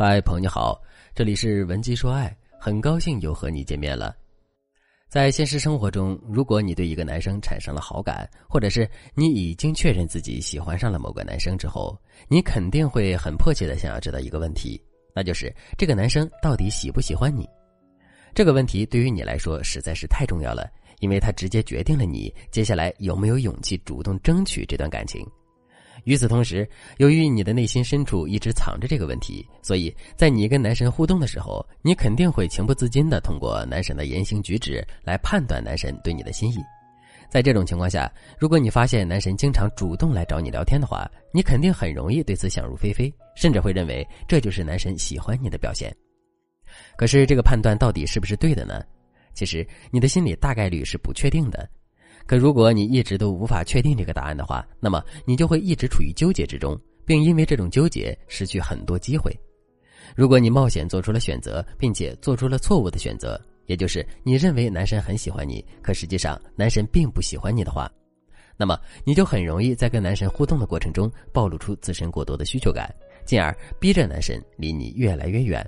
嗨，朋友你好，这里是文姬说爱，很高兴又和你见面了。在现实生活中，如果你对一个男生产生了好感，或者是你已经确认自己喜欢上了某个男生之后，你肯定会很迫切的想要知道一个问题，那就是这个男生到底喜不喜欢你？这个问题对于你来说实在是太重要了，因为它直接决定了你接下来有没有勇气主动争取这段感情。与此同时，由于你的内心深处一直藏着这个问题，所以在你跟男神互动的时候，你肯定会情不自禁的通过男神的言行举止来判断男神对你的心意。在这种情况下，如果你发现男神经常主动来找你聊天的话，你肯定很容易对此想入非非，甚至会认为这就是男神喜欢你的表现。可是，这个判断到底是不是对的呢？其实，你的心里大概率是不确定的。可如果你一直都无法确定这个答案的话，那么你就会一直处于纠结之中，并因为这种纠结失去很多机会。如果你冒险做出了选择，并且做出了错误的选择，也就是你认为男神很喜欢你，可实际上男神并不喜欢你的话，那么你就很容易在跟男神互动的过程中暴露出自身过多的需求感，进而逼着男神离你越来越远。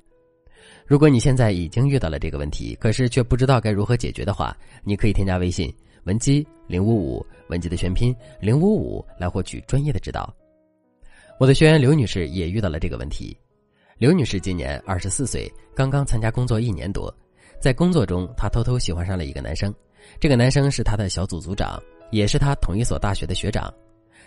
如果你现在已经遇到了这个问题，可是却不知道该如何解决的话，你可以添加微信。文姬零五五，文姬的全拼零五五，来获取专业的指导。我的学员刘女士也遇到了这个问题。刘女士今年二十四岁，刚刚参加工作一年多，在工作中，她偷偷喜欢上了一个男生。这个男生是她的小组组长，也是她同一所大学的学长。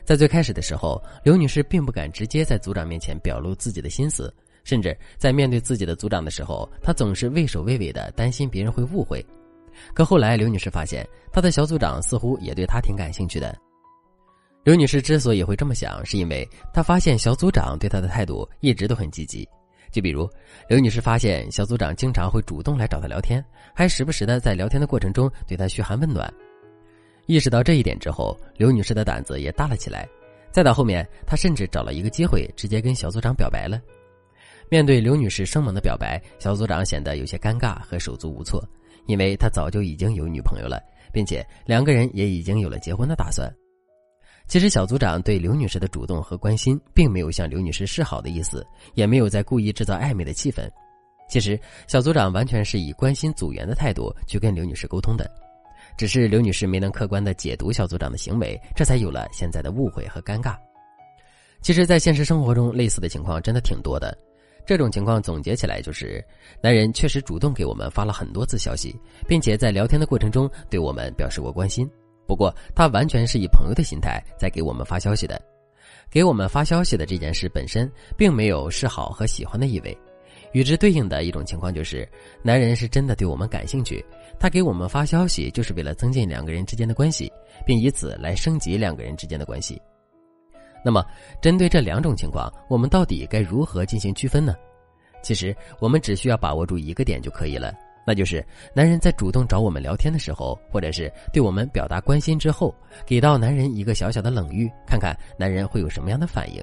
在最开始的时候，刘女士并不敢直接在组长面前表露自己的心思，甚至在面对自己的组长的时候，她总是畏首畏尾的，担心别人会误会。可后来，刘女士发现她的小组长似乎也对她挺感兴趣的。刘女士之所以会这么想，是因为她发现小组长对她的态度一直都很积极。就比如，刘女士发现小组长经常会主动来找她聊天，还时不时的在聊天的过程中对她嘘寒问暖。意识到这一点之后，刘女士的胆子也大了起来。再到后面，她甚至找了一个机会，直接跟小组长表白了。面对刘女士生猛的表白，小组长显得有些尴尬和手足无措。因为他早就已经有女朋友了，并且两个人也已经有了结婚的打算。其实小组长对刘女士的主动和关心，并没有向刘女士示好的意思，也没有在故意制造暧昧的气氛。其实小组长完全是以关心组员的态度去跟刘女士沟通的，只是刘女士没能客观的解读小组长的行为，这才有了现在的误会和尴尬。其实，在现实生活中，类似的情况真的挺多的。这种情况总结起来就是，男人确实主动给我们发了很多次消息，并且在聊天的过程中对我们表示过关心。不过，他完全是以朋友的心态在给我们发消息的，给我们发消息的这件事本身并没有示好和喜欢的意味。与之对应的一种情况就是，男人是真的对我们感兴趣，他给我们发消息就是为了增进两个人之间的关系，并以此来升级两个人之间的关系。那么，针对这两种情况，我们到底该如何进行区分呢？其实，我们只需要把握住一个点就可以了，那就是男人在主动找我们聊天的时候，或者是对我们表达关心之后，给到男人一个小小的冷遇，看看男人会有什么样的反应。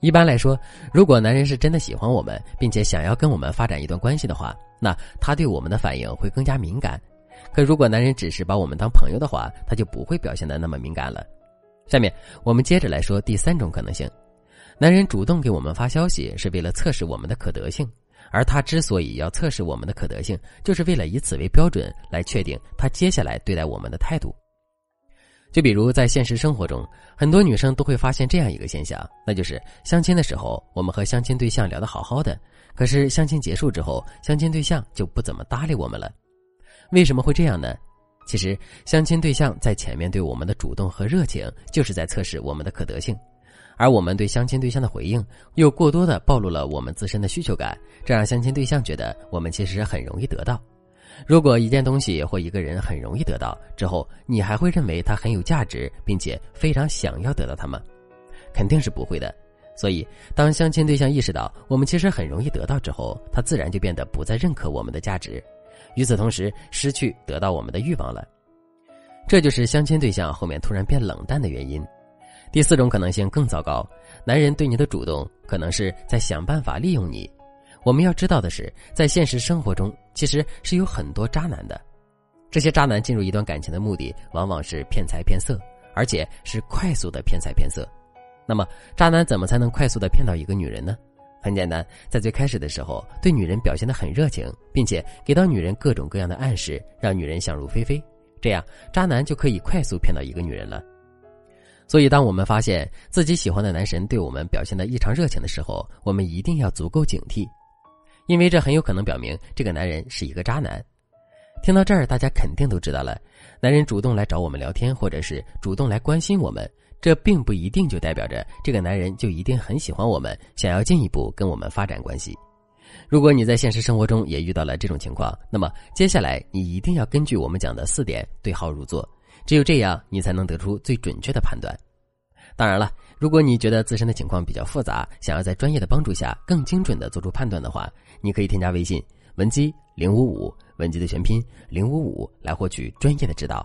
一般来说，如果男人是真的喜欢我们，并且想要跟我们发展一段关系的话，那他对我们的反应会更加敏感。可如果男人只是把我们当朋友的话，他就不会表现的那么敏感了。下面我们接着来说第三种可能性：男人主动给我们发消息是为了测试我们的可得性，而他之所以要测试我们的可得性，就是为了以此为标准来确定他接下来对待我们的态度。就比如在现实生活中，很多女生都会发现这样一个现象，那就是相亲的时候，我们和相亲对象聊得好好的，可是相亲结束之后，相亲对象就不怎么搭理我们了。为什么会这样呢？其实，相亲对象在前面对我们的主动和热情，就是在测试我们的可得性，而我们对相亲对象的回应，又过多的暴露了我们自身的需求感，这让相亲对象觉得我们其实很容易得到。如果一件东西或一个人很容易得到之后，你还会认为他很有价值，并且非常想要得到他吗？肯定是不会的。所以，当相亲对象意识到我们其实很容易得到之后，他自然就变得不再认可我们的价值。与此同时，失去得到我们的欲望了，这就是相亲对象后面突然变冷淡的原因。第四种可能性更糟糕，男人对你的主动可能是在想办法利用你。我们要知道的是，在现实生活中，其实是有很多渣男的。这些渣男进入一段感情的目的，往往是骗财骗色，而且是快速的骗财骗色。那么，渣男怎么才能快速的骗到一个女人呢？很简单，在最开始的时候，对女人表现得很热情，并且给到女人各种各样的暗示，让女人想入非非，这样渣男就可以快速骗到一个女人了。所以，当我们发现自己喜欢的男神对我们表现得异常热情的时候，我们一定要足够警惕，因为这很有可能表明这个男人是一个渣男。听到这儿，大家肯定都知道了，男人主动来找我们聊天，或者是主动来关心我们。这并不一定就代表着这个男人就一定很喜欢我们，想要进一步跟我们发展关系。如果你在现实生活中也遇到了这种情况，那么接下来你一定要根据我们讲的四点对号入座，只有这样你才能得出最准确的判断。当然了，如果你觉得自身的情况比较复杂，想要在专业的帮助下更精准的做出判断的话，你可以添加微信文姬零五五，文姬的全拼零五五来获取专业的指导。